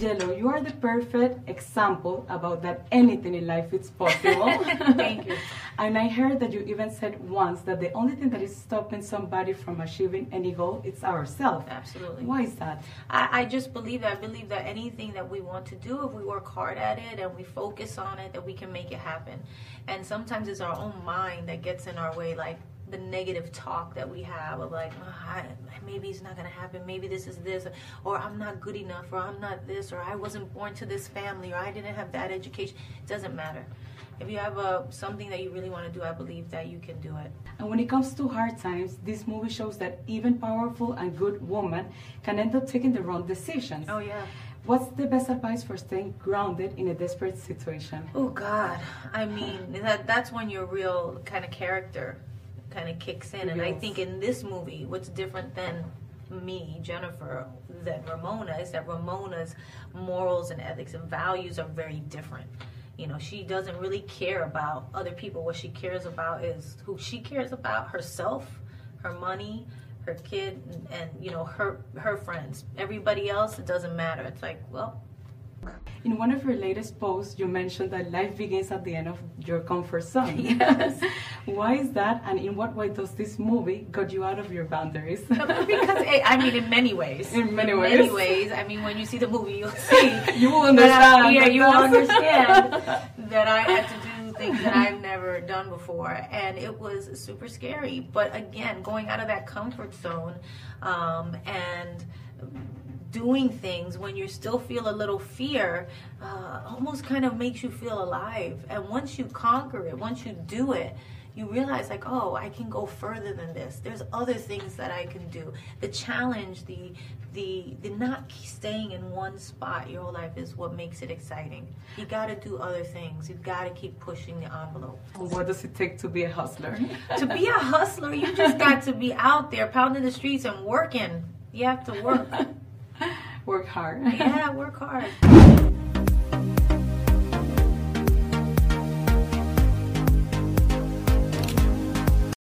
Yellow, you are the perfect example about that anything in life is possible. Thank you. And I heard that you even said once that the only thing that is stopping somebody from achieving any goal is ourselves. Absolutely. Why is that? I, I just believe that. I believe that anything that we want to do, if we work hard at it and we focus on it, that we can make it happen. And sometimes it's our own mind that gets in our way, like the negative talk that we have of like, oh, maybe it's not going to happen. Maybe this is this, or I'm not good enough, or I'm not this, or I wasn't born to this family, or I didn't have that education. It doesn't matter. If you have a, something that you really want to do, I believe that you can do it. And when it comes to hard times, this movie shows that even powerful and good women can end up taking the wrong decisions. Oh yeah. What's the best advice for staying grounded in a desperate situation? Oh God, I mean that that's when your real kind of character kind of kicks in, and I think in this movie, what's different than me, Jennifer, than Ramona is that Ramona's morals and ethics and values are very different. You know, she doesn't really care about other people. What she cares about is who she cares about herself, her money, her kid, and, and you know her her friends. Everybody else, it doesn't matter. It's like, well, In one of your latest posts, you mentioned that life begins at the end of your comfort zone. Yes. Why is that, and in what way does this movie got you out of your boundaries? because eh, I mean, in many ways. In many many ways. ways. I mean, when you see the movie, you'll see. You will that I- understand. yeah, you will understand that I had to do things that I've never done before, and it was super scary. But again, going out of that comfort zone, um, and doing things when you still feel a little fear uh, almost kind of makes you feel alive. And once you conquer it once you do it you realize like oh i can go further than this. There's other things that i can do. The challenge the the the not staying in one spot your whole life is what makes it exciting. You got to do other things. You got to keep pushing the envelope. What does it take to be a hustler? to be a hustler you just got to be out there pounding the streets and working. You have to work Work hard. yeah work hard